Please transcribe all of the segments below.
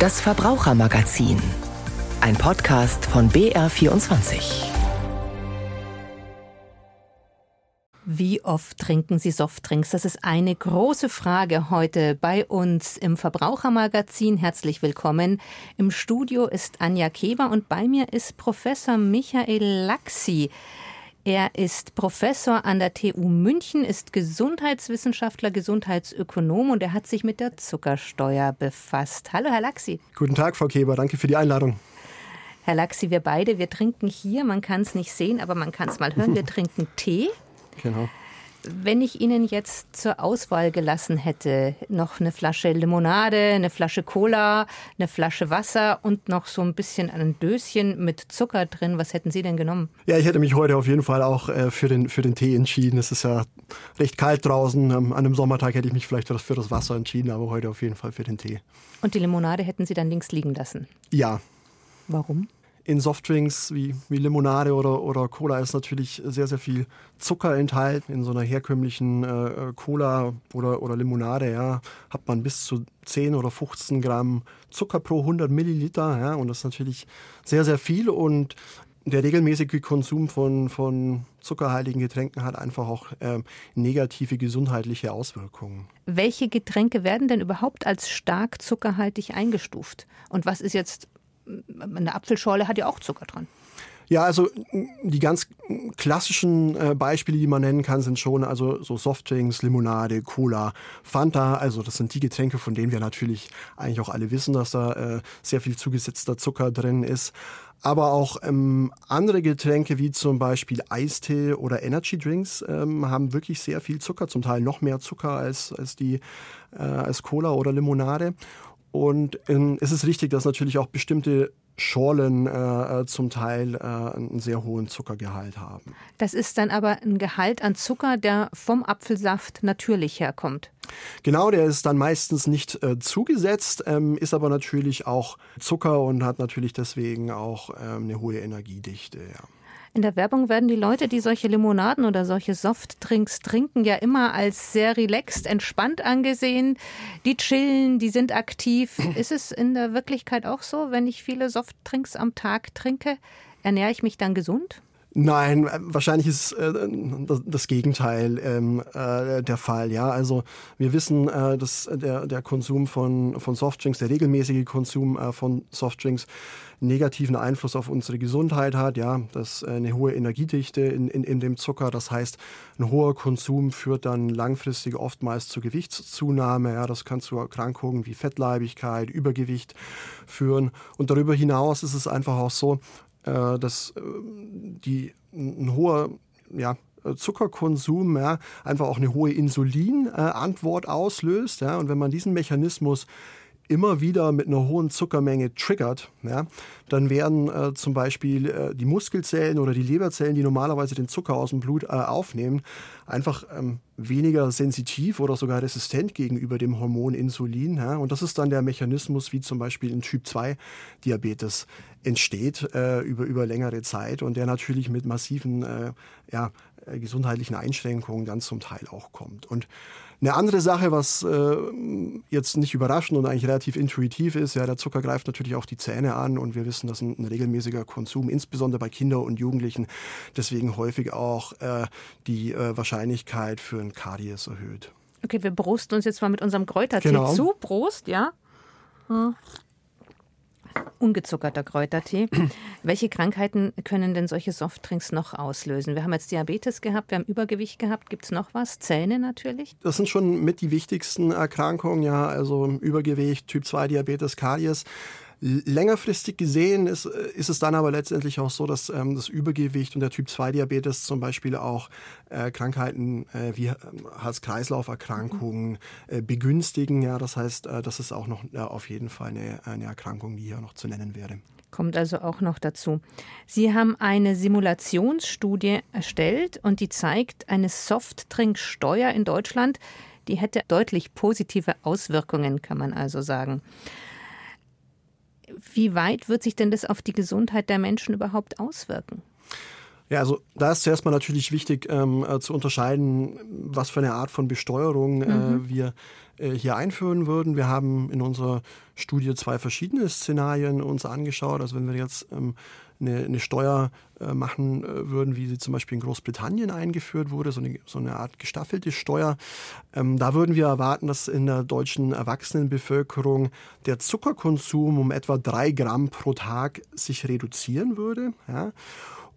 Das Verbrauchermagazin. Ein Podcast von BR24. Wie oft trinken Sie Softdrinks? Das ist eine große Frage heute bei uns im Verbrauchermagazin. Herzlich willkommen. Im Studio ist Anja Keber und bei mir ist Professor Michael Laxi. Er ist Professor an der TU München, ist Gesundheitswissenschaftler, Gesundheitsökonom und er hat sich mit der Zuckersteuer befasst. Hallo, Herr Laxi. Guten Tag, Frau Keber. Danke für die Einladung. Herr Laxi, wir beide, wir trinken hier, man kann es nicht sehen, aber man kann es mal hören, wir trinken Tee. Genau. Wenn ich Ihnen jetzt zur Auswahl gelassen hätte, noch eine Flasche Limonade, eine Flasche Cola, eine Flasche Wasser und noch so ein bisschen ein Döschen mit Zucker drin, was hätten Sie denn genommen? Ja, ich hätte mich heute auf jeden Fall auch äh, für, den, für den Tee entschieden. Es ist ja recht kalt draußen. Ähm, an einem Sommertag hätte ich mich vielleicht für das Wasser entschieden, aber heute auf jeden Fall für den Tee. Und die Limonade hätten Sie dann links liegen lassen? Ja. Warum? In Softdrinks wie, wie Limonade oder, oder Cola ist natürlich sehr, sehr viel Zucker enthalten. In so einer herkömmlichen äh, Cola oder, oder Limonade ja, hat man bis zu 10 oder 15 Gramm Zucker pro 100 Milliliter. Ja, und das ist natürlich sehr, sehr viel. Und der regelmäßige Konsum von, von zuckerhaltigen Getränken hat einfach auch äh, negative gesundheitliche Auswirkungen. Welche Getränke werden denn überhaupt als stark zuckerhaltig eingestuft? Und was ist jetzt eine Apfelschorle hat ja auch Zucker dran. Ja, also die ganz klassischen äh, Beispiele, die man nennen kann, sind schon also so Softdrinks, Limonade, Cola, Fanta. Also das sind die Getränke, von denen wir natürlich eigentlich auch alle wissen, dass da äh, sehr viel zugesetzter Zucker drin ist. Aber auch ähm, andere Getränke wie zum Beispiel Eistee oder Energy Drinks ähm, haben wirklich sehr viel Zucker, zum Teil noch mehr Zucker als, als die äh, als Cola oder Limonade. Und ähm, es ist richtig, dass natürlich auch bestimmte Schorlen äh, äh, zum Teil äh, einen sehr hohen Zuckergehalt haben. Das ist dann aber ein Gehalt an Zucker, der vom Apfelsaft natürlich herkommt. Genau, der ist dann meistens nicht äh, zugesetzt, ähm, ist aber natürlich auch Zucker und hat natürlich deswegen auch ähm, eine hohe Energiedichte. Ja. In der Werbung werden die Leute, die solche Limonaden oder solche Softdrinks trinken, ja immer als sehr relaxed, entspannt angesehen. Die chillen, die sind aktiv. Ist es in der Wirklichkeit auch so, wenn ich viele Softdrinks am Tag trinke, ernähre ich mich dann gesund? Nein, äh, wahrscheinlich ist äh, das, Gegenteil ähm, äh, der Fall. Ja, also wir wissen, äh, dass der, der Konsum von, von Softdrinks, der regelmäßige Konsum äh, von Softdrinks negativen Einfluss auf unsere Gesundheit hat. Ja, das äh, eine hohe Energiedichte in, in, in dem Zucker. Das heißt, ein hoher Konsum führt dann langfristig oftmals zu Gewichtszunahme. Ja, das kann zu Erkrankungen wie Fettleibigkeit, Übergewicht führen. Und darüber hinaus ist es einfach auch so, äh, dass äh, die, ein hoher ja, Zuckerkonsum ja, einfach auch eine hohe Insulinantwort auslöst. Ja, und wenn man diesen Mechanismus immer wieder mit einer hohen Zuckermenge triggert, ja, dann werden äh, zum Beispiel äh, die Muskelzellen oder die Leberzellen, die normalerweise den Zucker aus dem Blut äh, aufnehmen, einfach ähm, weniger sensitiv oder sogar resistent gegenüber dem Hormon Insulin. Ja. Und das ist dann der Mechanismus, wie zum Beispiel in Typ 2 Diabetes entsteht äh, über, über längere Zeit und der natürlich mit massiven äh, ja, gesundheitlichen Einschränkungen dann zum Teil auch kommt. Und eine andere Sache, was äh, jetzt nicht überraschend und eigentlich relativ intuitiv ist, ja, der Zucker greift natürlich auch die Zähne an und wir wissen, dass ein, ein regelmäßiger Konsum, insbesondere bei Kindern und Jugendlichen, deswegen häufig auch äh, die äh, Wahrscheinlichkeit für ein Karies erhöht. Okay, wir brosten uns jetzt mal mit unserem Kräutertee genau. zu. Prost, ja. Hm ungezuckerter Kräutertee. Welche Krankheiten können denn solche Softdrinks noch auslösen? Wir haben jetzt Diabetes gehabt, wir haben Übergewicht gehabt. Gibt es noch was? Zähne natürlich? Das sind schon mit die wichtigsten Erkrankungen, ja. Also Übergewicht, Typ 2 Diabetes, Karies. Längerfristig gesehen ist, ist es dann aber letztendlich auch so, dass ähm, das Übergewicht und der Typ-2-Diabetes zum Beispiel auch äh, Krankheiten äh, wie ähm, Herz-Kreislauf-Erkrankungen äh, begünstigen. Ja, das heißt, äh, das ist auch noch äh, auf jeden Fall eine, eine Erkrankung, die hier noch zu nennen wäre. Kommt also auch noch dazu. Sie haben eine Simulationsstudie erstellt und die zeigt, eine Softtrinksteuer in Deutschland, die hätte deutlich positive Auswirkungen, kann man also sagen. Wie weit wird sich denn das auf die Gesundheit der Menschen überhaupt auswirken? Ja, also da ist zuerst mal natürlich wichtig ähm, äh, zu unterscheiden, was für eine Art von Besteuerung äh, mhm. wir äh, hier einführen würden. Wir haben in unserer Studie zwei verschiedene Szenarien uns angeschaut. Also wenn wir jetzt ähm, eine, eine, Steuer äh, machen äh, würden, wie sie zum Beispiel in Großbritannien eingeführt wurde, so eine, so eine Art gestaffelte Steuer, ähm, da würden wir erwarten, dass in der deutschen Erwachsenenbevölkerung der Zuckerkonsum um etwa drei Gramm pro Tag sich reduzieren würde. Ja.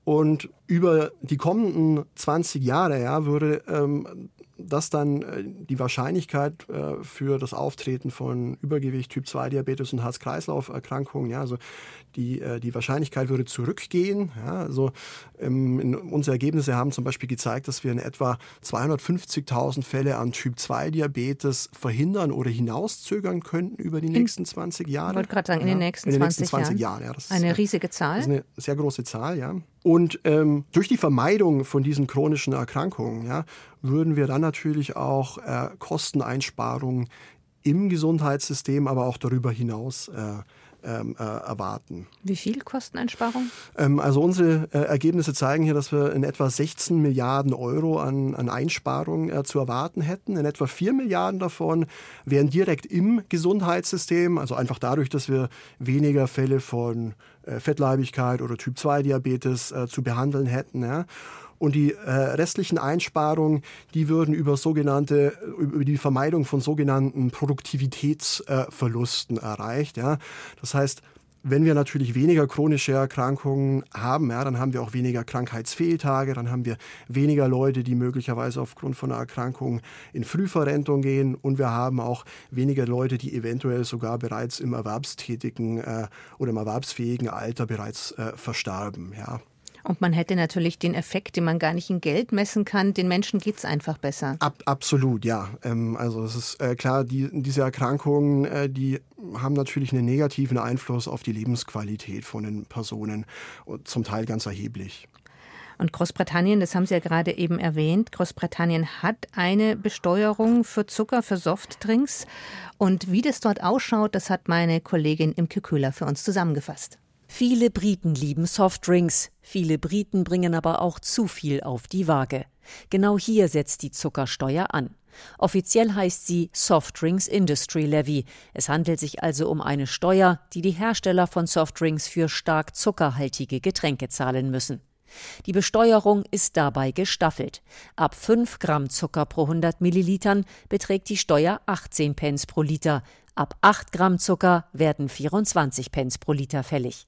Und über die kommenden 20 Jahre ja, würde ähm, dass dann äh, die Wahrscheinlichkeit äh, für das Auftreten von Übergewicht, Typ-2-Diabetes und Herz-Kreislauf-Erkrankungen, ja, also die, äh, die Wahrscheinlichkeit würde zurückgehen. Ja, also ähm, unsere Ergebnisse haben zum Beispiel gezeigt, dass wir in etwa 250.000 Fälle an Typ-2-Diabetes verhindern oder hinauszögern könnten über die nächsten 20 Jahre. Ich wollte gerade sagen, in den nächsten, in den nächsten 20, 20 Jahren. Jahren. Ja, das eine ist, riesige Zahl. Das ist eine sehr große Zahl, ja. Und ähm, durch die Vermeidung von diesen chronischen Erkrankungen ja, würden wir dann natürlich auch äh, Kosteneinsparungen im Gesundheitssystem, aber auch darüber hinaus äh, ähm, äh, erwarten. Wie viel Kosteneinsparung? Ähm, also unsere äh, Ergebnisse zeigen hier, dass wir in etwa 16 Milliarden Euro an, an Einsparungen äh, zu erwarten hätten. In etwa 4 Milliarden davon wären direkt im Gesundheitssystem, also einfach dadurch, dass wir weniger Fälle von äh, Fettleibigkeit oder Typ-2-Diabetes äh, zu behandeln hätten. Ja. Und die äh, restlichen Einsparungen, die würden über sogenannte, über die Vermeidung von sogenannten Produktivitätsverlusten äh, erreicht. Ja. Das heißt, wenn wir natürlich weniger chronische Erkrankungen haben, ja, dann haben wir auch weniger Krankheitsfehltage, dann haben wir weniger Leute, die möglicherweise aufgrund von einer Erkrankung in Frühverrentung gehen und wir haben auch weniger Leute, die eventuell sogar bereits im erwerbstätigen äh, oder im erwerbsfähigen Alter bereits äh, verstarben. Ja. Und man hätte natürlich den Effekt, den man gar nicht in Geld messen kann. Den Menschen geht es einfach besser. Ab, absolut, ja. Ähm, also es ist äh, klar, die, diese Erkrankungen, äh, die haben natürlich einen negativen Einfluss auf die Lebensqualität von den Personen und zum Teil ganz erheblich. Und Großbritannien, das haben Sie ja gerade eben erwähnt, Großbritannien hat eine Besteuerung für Zucker, für Softdrinks. Und wie das dort ausschaut, das hat meine Kollegin Imke Köhler für uns zusammengefasst. Viele Briten lieben Softdrinks, viele Briten bringen aber auch zu viel auf die Waage. Genau hier setzt die Zuckersteuer an. Offiziell heißt sie Softdrinks Industry Levy. Es handelt sich also um eine Steuer, die die Hersteller von Softdrinks für stark zuckerhaltige Getränke zahlen müssen. Die Besteuerung ist dabei gestaffelt. Ab 5 Gramm Zucker pro 100 Millilitern beträgt die Steuer 18 Pence pro Liter. Ab 8 Gramm Zucker werden 24 Pence pro Liter fällig.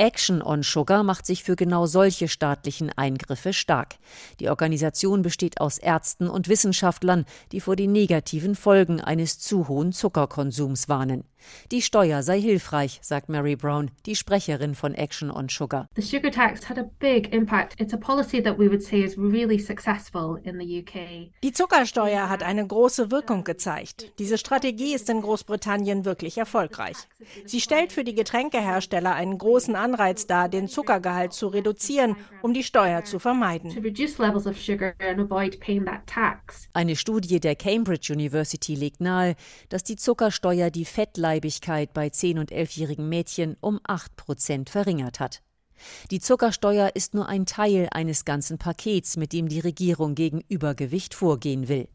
Action on Sugar macht sich für genau solche staatlichen Eingriffe stark. Die Organisation besteht aus Ärzten und Wissenschaftlern, die vor den negativen Folgen eines zu hohen Zuckerkonsums warnen. Die Steuer sei hilfreich, sagt Mary Brown, die Sprecherin von Action on Sugar. The sugar tax had a big impact. It's a policy that we would say is really successful in the UK. Die Zuckersteuer hat eine große Wirkung gezeigt. Diese Strategie ist in Großbritannien wirklich erfolgreich. Sie stellt für die Getränkehersteller einen großen Anreiz dar, den Zuckergehalt zu reduzieren, um die Steuer zu vermeiden. Eine Studie der Cambridge University legt nahe, dass die Zuckersteuer die Fettleibigkeit bei 10- und 11-jährigen Mädchen um 8 Prozent verringert hat. Die Zuckersteuer ist nur ein Teil eines ganzen Pakets, mit dem die Regierung gegen Übergewicht vorgehen will.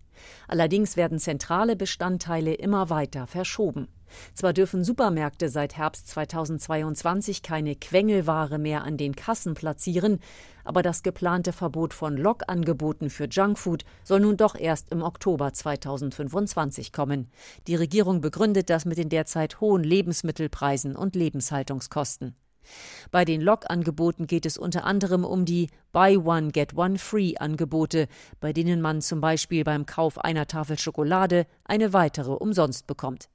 Allerdings werden zentrale Bestandteile immer weiter verschoben. Zwar dürfen Supermärkte seit Herbst 2022 keine Quengelware mehr an den Kassen platzieren, aber das geplante Verbot von Lockangeboten für Junkfood soll nun doch erst im Oktober 2025 kommen. Die Regierung begründet das mit den derzeit hohen Lebensmittelpreisen und Lebenshaltungskosten. Bei den Log-Angeboten geht es unter anderem um die Buy One Get One Free Angebote, bei denen man zum Beispiel beim Kauf einer Tafel Schokolade eine weitere umsonst bekommt.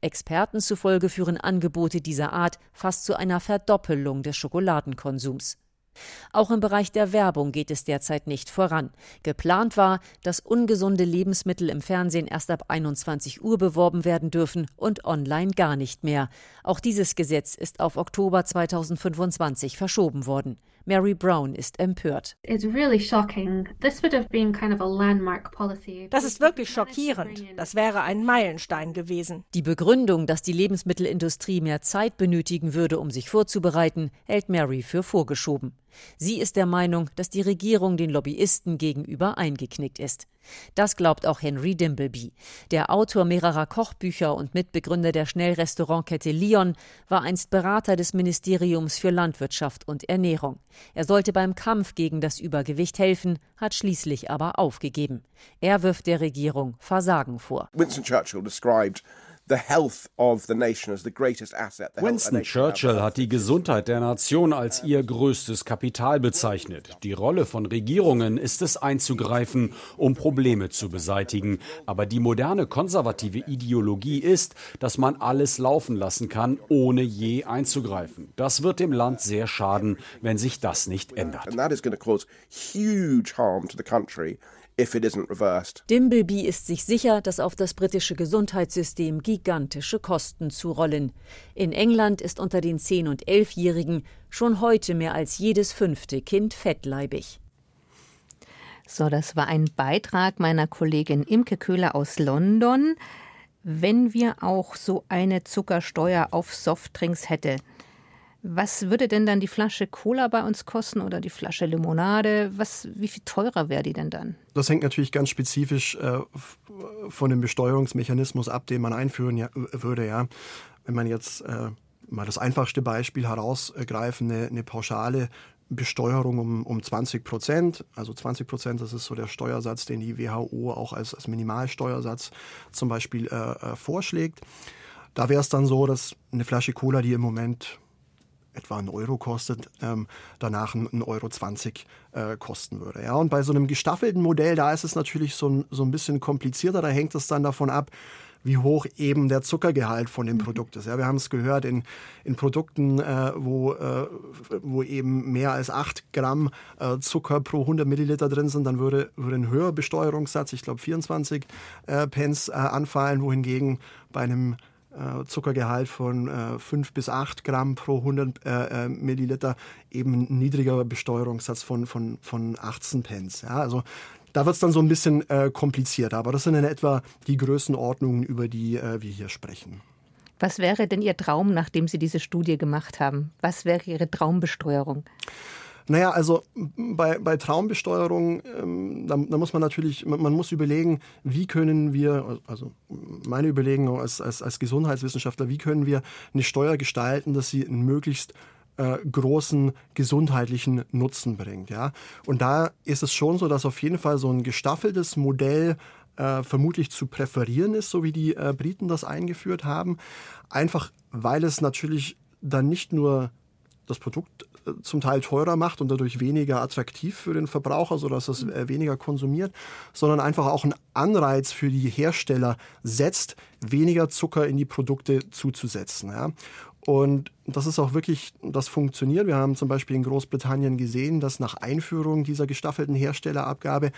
Experten zufolge führen Angebote dieser Art fast zu einer Verdoppelung des Schokoladenkonsums. Auch im Bereich der Werbung geht es derzeit nicht voran. Geplant war, dass ungesunde Lebensmittel im Fernsehen erst ab 21 Uhr beworben werden dürfen und online gar nicht mehr. Auch dieses Gesetz ist auf Oktober 2025 verschoben worden. Mary Brown ist empört. Das ist wirklich schockierend. Das wäre ein Meilenstein gewesen. Die Begründung, dass die Lebensmittelindustrie mehr Zeit benötigen würde, um sich vorzubereiten, hält Mary für vorgeschoben. Sie ist der Meinung, dass die Regierung den Lobbyisten gegenüber eingeknickt ist. Das glaubt auch Henry Dimbleby. Der Autor mehrerer Kochbücher und Mitbegründer der Schnellrestaurantkette Lion war einst Berater des Ministeriums für Landwirtschaft und Ernährung. Er sollte beim Kampf gegen das Übergewicht helfen, hat schließlich aber aufgegeben. Er wirft der Regierung Versagen vor. Winston Churchill described Winston Churchill hat die Gesundheit der Nation als ihr größtes Kapital bezeichnet. Die Rolle von Regierungen ist es einzugreifen, um Probleme zu beseitigen. Aber die moderne konservative Ideologie ist, dass man alles laufen lassen kann, ohne je einzugreifen. Das wird dem Land sehr schaden, wenn sich das nicht ändert. Dimbleby ist sich sicher, dass auf das britische Gesundheitssystem gigantische Kosten zurollen. In England ist unter den 10- und 11-Jährigen schon heute mehr als jedes fünfte Kind fettleibig. So, das war ein Beitrag meiner Kollegin Imke Köhler aus London. Wenn wir auch so eine Zuckersteuer auf Softdrinks hätten, was würde denn dann die Flasche Cola bei uns kosten oder die Flasche Limonade? Was, wie viel teurer wäre die denn dann? Das hängt natürlich ganz spezifisch äh, von dem Besteuerungsmechanismus ab, den man einführen ja, würde. Ja. Wenn man jetzt äh, mal das einfachste Beispiel herausgreifen, eine, eine pauschale Besteuerung um, um 20 Prozent. Also 20 Prozent, das ist so der Steuersatz, den die WHO auch als, als Minimalsteuersatz zum Beispiel äh, äh vorschlägt. Da wäre es dann so, dass eine Flasche Cola, die im Moment etwa einen Euro kostet, ähm, danach einen Euro 20 äh, kosten würde. Ja, und bei so einem gestaffelten Modell, da ist es natürlich so ein, so ein bisschen komplizierter, da hängt es dann davon ab, wie hoch eben der Zuckergehalt von dem mhm. Produkt ist. Ja, wir haben es gehört, in, in Produkten, äh, wo, äh, wo eben mehr als 8 Gramm äh, Zucker pro 100 Milliliter drin sind, dann würde, würde ein höherer Besteuerungssatz, ich glaube 24 äh, Pence, äh, anfallen, wohingegen bei einem Zuckergehalt von äh, 5 bis 8 Gramm pro 100 äh, äh, Milliliter eben ein niedriger Besteuerungssatz von, von, von 18 Pence. Ja, also da wird es dann so ein bisschen äh, komplizierter, aber das sind in etwa die Größenordnungen, über die äh, wir hier sprechen. Was wäre denn Ihr Traum, nachdem Sie diese Studie gemacht haben? Was wäre Ihre Traumbesteuerung? Naja, also bei, bei Traumbesteuerung, ähm, da, da, muss man natürlich, man, man, muss überlegen, wie können wir, also meine Überlegung als, als, als Gesundheitswissenschaftler, wie können wir eine Steuer gestalten, dass sie einen möglichst äh, großen gesundheitlichen Nutzen bringt. Ja? Und da ist es schon so, dass auf jeden Fall so ein gestaffeltes Modell äh, vermutlich zu präferieren ist, so wie die äh, Briten das eingeführt haben. Einfach weil es natürlich dann nicht nur das Produkt zum Teil teurer macht und dadurch weniger attraktiv für den Verbraucher, sodass es äh, weniger konsumiert, sondern einfach auch einen Anreiz für die Hersteller setzt, weniger Zucker in die Produkte zuzusetzen. Ja. Und das ist auch wirklich, das funktioniert. Wir haben zum Beispiel in Großbritannien gesehen, dass nach Einführung dieser gestaffelten Herstellerabgabe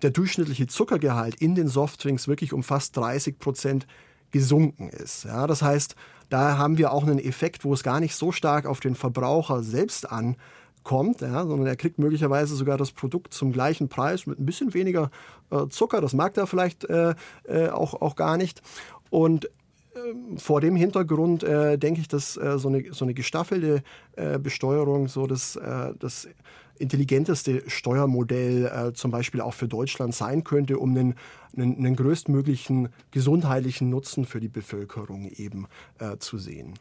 der durchschnittliche Zuckergehalt in den Softdrinks wirklich um fast 30 Prozent gesunken ist. Ja, das heißt, da haben wir auch einen Effekt, wo es gar nicht so stark auf den Verbraucher selbst ankommt, ja, sondern er kriegt möglicherweise sogar das Produkt zum gleichen Preis mit ein bisschen weniger äh, Zucker. Das mag er vielleicht äh, äh, auch, auch gar nicht. Und ähm, vor dem Hintergrund äh, denke ich, dass äh, so, eine, so eine gestaffelte äh, Besteuerung so das, das intelligenteste Steuermodell äh, zum Beispiel auch für Deutschland sein könnte, um einen, einen, einen größtmöglichen gesundheitlichen Nutzen für die Bevölkerung eben äh, zu sehen.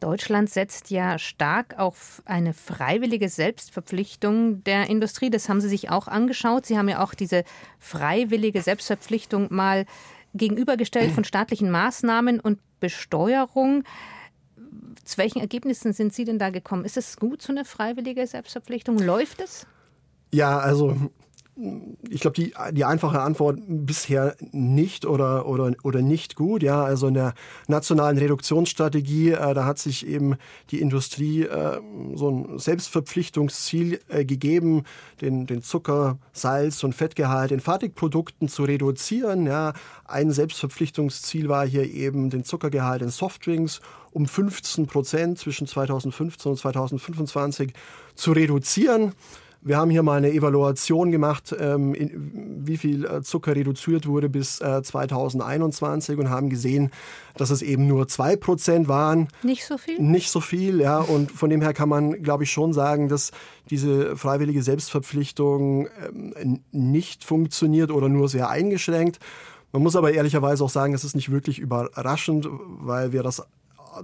Deutschland setzt ja stark auf eine freiwillige Selbstverpflichtung der Industrie. Das haben Sie sich auch angeschaut. Sie haben ja auch diese freiwillige Selbstverpflichtung mal gegenübergestellt von staatlichen Maßnahmen und Besteuerung. Zu welchen Ergebnissen sind Sie denn da gekommen? Ist es gut, so eine freiwillige Selbstverpflichtung? Läuft es? Ja, also ich glaube, die, die einfache Antwort bisher nicht oder, oder, oder nicht gut. Ja, also in der nationalen Reduktionsstrategie, äh, da hat sich eben die Industrie äh, so ein Selbstverpflichtungsziel äh, gegeben, den, den Zucker, Salz und Fettgehalt in Fertigprodukten zu reduzieren. Ja, ein Selbstverpflichtungsziel war hier eben den Zuckergehalt in Softdrinks um 15 Prozent zwischen 2015 und 2025 zu reduzieren. wir haben hier mal eine Evaluation gemacht, ähm, wie viel äh, Zucker reduziert wurde bis 2021 und haben gesehen, dass es eben nur zwei Prozent waren. Nicht so viel? Nicht so viel, ja. Und von dem her kann man, glaube ich, schon sagen, dass diese freiwillige Selbstverpflichtung ähm, nicht funktioniert oder nur sehr eingeschränkt. Man muss aber ehrlicherweise auch sagen, es ist nicht wirklich überraschend, weil wir das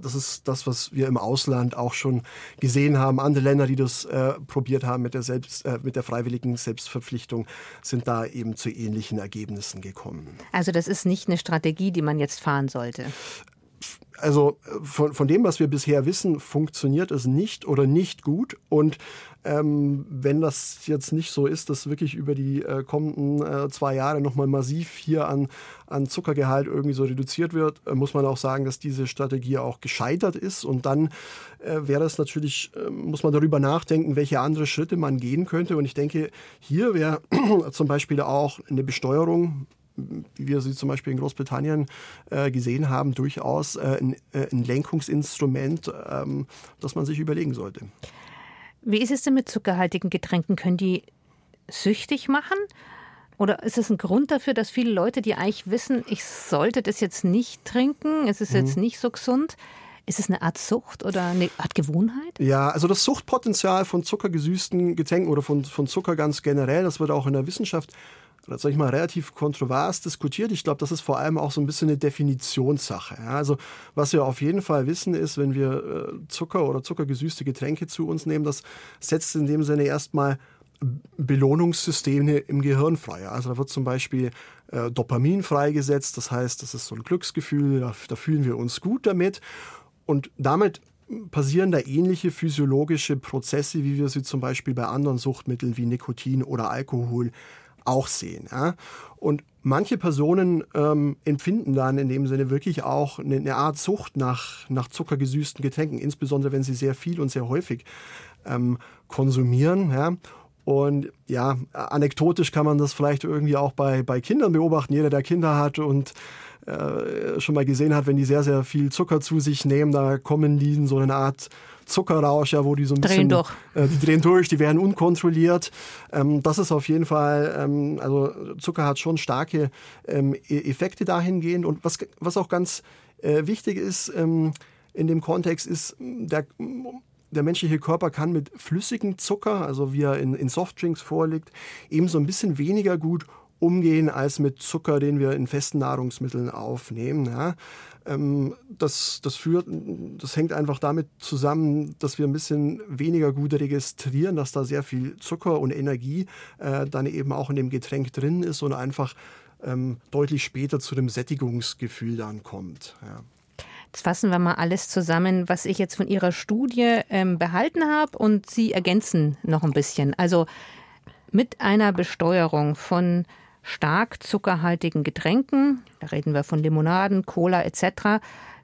das ist das, was wir im Ausland auch schon gesehen haben. Andere Länder, die das äh, probiert haben mit der, Selbst, äh, mit der freiwilligen Selbstverpflichtung, sind da eben zu ähnlichen Ergebnissen gekommen. Also das ist nicht eine Strategie, die man jetzt fahren sollte also von, von dem, was wir bisher wissen, funktioniert es nicht oder nicht gut. Und ähm, wenn das jetzt nicht so ist, dass wirklich über die äh, kommenden äh, zwei Jahre nochmal massiv hier an, an Zuckergehalt irgendwie so reduziert wird, äh, muss man auch sagen, dass diese Strategie auch gescheitert ist. Und dann äh, wäre es natürlich, ähm, muss man darüber nachdenken, welche andere Schritte man gehen könnte. Und ich denke, hier wäre zum Beispiel auch eine Besteuerung wie wir sie zum Beispiel in Großbritannien äh, gesehen haben, durchaus äh, ein, äh, ein, Lenkungsinstrument, ähm, das man sich überlegen sollte. Wie ist es denn mit zuckerhaltigen Getränken? Können die süchtig machen? Oder ist es ein Grund dafür, dass viele Leute, die eigentlich wissen, ich sollte das jetzt nicht trinken, es ist mhm. jetzt nicht so gesund, ist es eine Art Sucht oder eine Art Gewohnheit? Ja, also das Suchtpotenzial von zuckergesüßten Getränken oder von, von Zucker ganz generell, das wird auch in der Wissenschaft sag ich mal, relativ kontrovers diskutiert. Ich glaube, das ist vor allem auch so ein bisschen eine Definitionssache. Ja. Also was wir auf jeden Fall wissen ist, wenn wir äh, Zucker oder zuckergesüßte Getränke zu uns nehmen, das setzt in dem Sinne erstmal Belohnungssysteme im Gehirn frei. Also da wird zum Beispiel äh, Dopamin freigesetzt, das heißt, das ist so ein Glücksgefühl, da, da fühlen wir uns gut damit. Und damit passieren da ähnliche physiologische Prozesse, wie wir sie zum Beispiel bei anderen Suchtmitteln wie Nikotin oder Alkohol auch sehen. Ja? Und manche Personen ähm, empfinden dann in dem Sinne wirklich auch eine, eine, Art Sucht nach, nach zuckergesüßten Getränken, insbesondere wenn sie sehr viel und sehr häufig ähm, konsumieren. Ja? Und ja, anekdotisch kann man das vielleicht irgendwie auch bei, bei Kindern beobachten. Jeder, der Kinder hat und äh, schon mal gesehen hat, wenn die sehr, sehr viel Zucker zu sich nehmen, da kommen die in so eine Art Zuckerrausch, ja, wo die so ein drehen bisschen. Durch. Äh, die drehen durch, die werden unkontrolliert. Ähm, das ist auf jeden Fall, ähm, also Zucker hat schon starke ähm, e-, Effekte dahingehend. Und was, was auch ganz äh, wichtig ist ähm, in dem Kontext, ist, der, der menschliche Körper kann mit flüssigem Zucker, also wie er in, in Softdrinks vorliegt, eben so ein bisschen weniger gut umgehen als mit Zucker, den wir in festen Nahrungsmitteln aufnehmen. Ja. Ähm, das, das, führt, das hängt einfach damit zusammen, dass wir ein bisschen weniger gut registrieren, dass da sehr viel Zucker und Energie äh, dann eben auch in dem Getränk drin ist und einfach ähm, deutlich später zu dem Sättigungsgefühl dann kommt. Ja. Jetzt fassen wir mal alles zusammen, was ich jetzt von Ihrer Studie ähm, behalten habe und Sie ergänzen noch ein bisschen. Also mit einer Besteuerung von stark zuckerhaltigen Getränken, da reden wir von Limonaden, Cola etc.,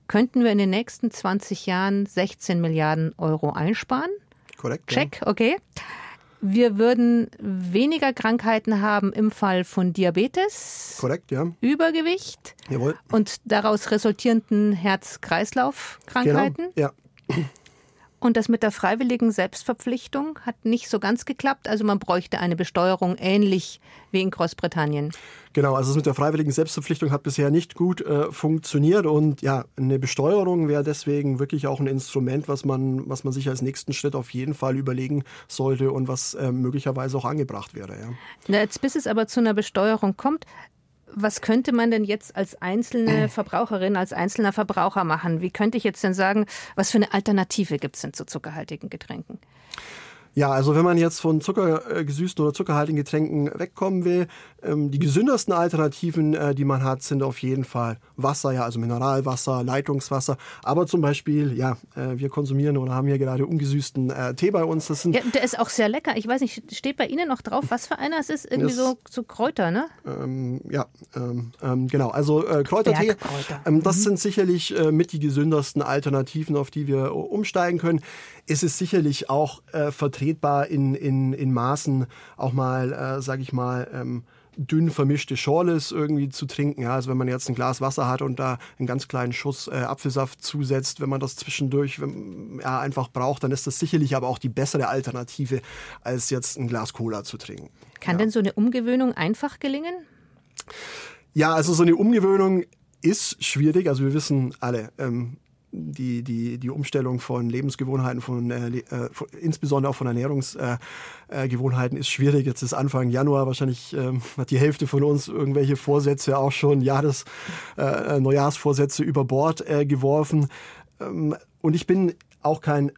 könnten wir in den nächsten 20 Jahren 16 Milliarden Euro einsparen. Korrekt. Check, okay. Wir würden weniger Krankheiten haben im Fall von Diabetes. Korrekt, ja. Übergewicht. Jawohl. Und daraus resultierenden Herz-Kreislauf-Krankheiten. Genau, ja. Und das mit der freiwilligen Selbstverpflichtung hat nicht so ganz geklappt. Also man bräuchte eine Besteuerung ähnlich wie in Großbritannien. Genau, also das mit der freiwilligen Selbstverpflichtung hat bisher nicht gut äh, funktioniert. Und ja, eine Besteuerung wäre deswegen wirklich auch ein Instrument, was man, was man sich als nächsten Schritt auf jeden Fall überlegen sollte und was äh, möglicherweise auch angebracht wäre. Ja. Jetzt, bis es aber zu einer Besteuerung kommt, was könnte man denn jetzt als einzelne Verbraucherin, als einzelner Verbraucher machen? Wie könnte ich jetzt denn sagen, was für eine Alternative gibt es denn zu zuckerhaltigen Getränken? Ja, also wenn man jetzt von zuckergesüßten oder zuckerhaltigen Getränken wegkommen will, ähm, die gesündesten Alternativen, äh, die man hat, sind auf jeden Fall Wasser, ja, also Mineralwasser, Leitungswasser, aber zum Beispiel, ja, äh, wir konsumieren oder haben hier gerade ungesüßten äh, Tee bei uns. Das sind ja, der ist auch sehr lecker. Ich weiß nicht, steht bei Ihnen noch drauf, was für einer es ist? Irgendwie so, so Kräuter, ne? Ähm, ja, ähm, ähm genau. Also äh, Kräutertee, ähm, das mhm. sind sicherlich äh, mit die gesündesten Alternativen, auf die wir umsteigen können. Es ist sicherlich auch äh, vertretbar in, in, in Maßen auch mal, äh, sage ich mal, ähm, dünn vermischte Schorles irgendwie zu trinken. Ja, also wenn man jetzt ein Glas Wasser hat und da einen ganz kleinen Schuss äh, Apfelsaft zusetzt, wenn man das zwischendurch wenn, ja, einfach braucht, dann ist das sicherlich aber auch die bessere Alternative, als jetzt ein Glas Cola zu trinken. Kann ja. denn so eine Umgewöhnung einfach gelingen? Ja, also so eine Umgewöhnung ist schwierig. Also wir wissen alle, ähm, die, die, die Umstellung von Lebensgewohnheiten, von, äh, äh von insbesondere auch von Ernährungsgewohnheiten äh, ist schwierig. Jetzt ist Anfang Januar, wahrscheinlich äh, hat die Hälfte von uns irgendwelche Vorsätze auch schon Jahres, äh, Neujahrsvorsätze über Bord äh, geworfen. Ähm, und ich bin auch kein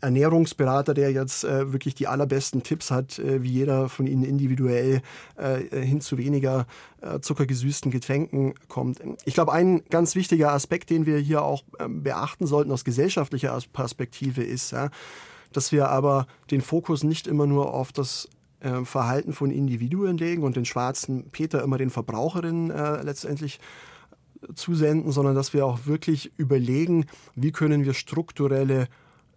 Ernährungsberater, der jetzt äh, wirklich die allerbesten Tipps hat, äh, wie jeder von Ihnen individuell äh, hin zu weniger äh, zuckergesüßten Getränken kommt. Ich glaube, ein ganz wichtiger Aspekt, den wir hier auch ähm, beachten sollten aus gesellschaftlicher Perspektive ist, ja, dass wir aber den Fokus nicht immer nur auf das äh, Verhalten von Individuen legen und den schwarzen Peter immer den Verbraucherinnen äh, letztendlich zusenden, sondern dass wir auch wirklich überlegen, wie können wir strukturelle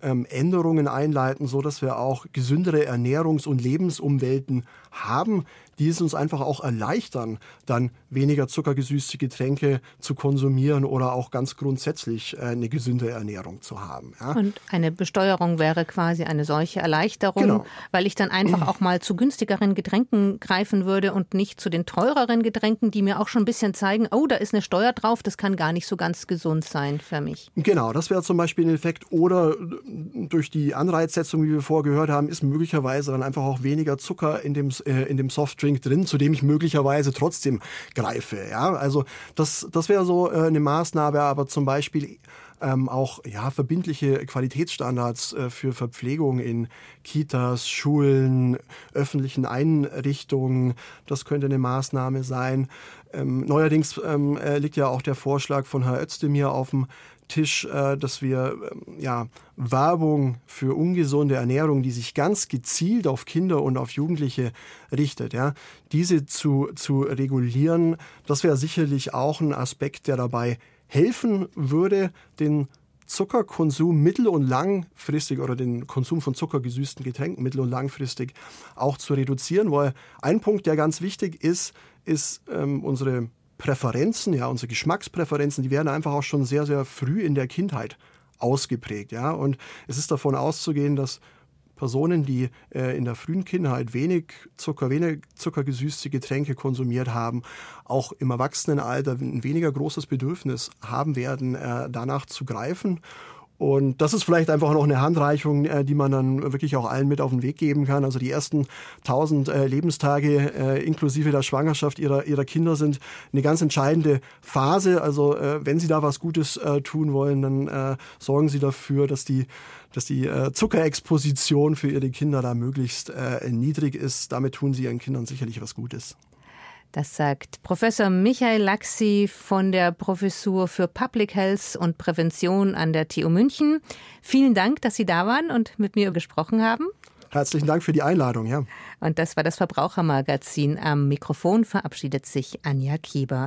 ähm, Änderungen einleiten, so dass wir auch gesündere Ernährungs- und Lebensumwelten haben, die es uns einfach auch erleichtern, dann weniger zuckergesüßte Getränke zu konsumieren oder auch ganz grundsätzlich äh, eine gesunde Ernährung zu haben. Ja. Und eine Besteuerung wäre quasi eine solche Erleichterung, genau. weil ich dann einfach auch mal zu günstigeren Getränken greifen würde und nicht zu den teureren Getränken, die mir auch schon ein bisschen zeigen, oh, da ist eine Steuer drauf, das kann gar nicht so ganz gesund sein für mich. Genau, das wäre zum Beispiel ein Effekt. Oder durch die Anreizsetzung, wie wir vorher gehört haben, ist möglicherweise dann einfach auch weniger Zucker in dem, äh, in dem Softdrink Drink drin, zu dem ich möglicherweise trotzdem greife. Ja, also das, das wäre so äh, eine Maßnahme, aber zum Beispiel ähm, auch ja, verbindliche Qualitätsstandards äh, für Verpflegung in Kitas, Schulen, öffentlichen Einrichtungen. Das könnte eine Maßnahme sein. Ähm, neuerdings ähm, äh, liegt ja auch der Vorschlag von Herrn Özdemir auf dem Tisch, äh, dass wir ähm, ja, Werbung für ungesunde Ernährung, die sich ganz gezielt auf Kinder und auf Jugendliche richtet, ja, diese zu, zu regulieren, das wäre sicherlich auch ein Aspekt, der dabei helfen würde, den Zuckerkonsum mittel- und langfristig oder den Konsum von zuckergesüßten Getränken mittel- und langfristig auch zu reduzieren, weil ein Punkt, der ganz wichtig ist, ist ähm, unsere Präferenzen, ja, unsere Geschmackspräferenzen, die werden einfach auch schon sehr, sehr früh in der Kindheit ausgeprägt, ja. Und es ist davon auszugehen, dass Personen, die äh, in der frühen Kindheit wenig Zucker, wenig zuckergesüßte Getränke konsumiert haben, auch im Erwachsenenalter ein weniger großes Bedürfnis haben werden, äh, danach zu greifen. Und das ist vielleicht einfach noch eine Handreichung, äh, die man dann wirklich auch allen mit auf den Weg geben kann. Also die ersten 1000 äh, Lebenstage äh, inklusive der Schwangerschaft ihrer, ihrer Kinder sind eine ganz entscheidende Phase. Also wenn Sie da was Gutes tun wollen, dann sorgen Sie dafür, dass die, dass die Zuckerexposition für Ihre Kinder da möglichst niedrig ist. Damit tun Sie Ihren Kindern sicherlich was Gutes. Das sagt Professor Michael Laxi von der Professur für Public Health und Prävention an der TU München. Vielen Dank, dass Sie da waren und mit mir gesprochen haben. Herzlichen Dank für die Einladung, ja. Und das war das Verbrauchermagazin. Am Mikrofon verabschiedet sich Anja Kieber.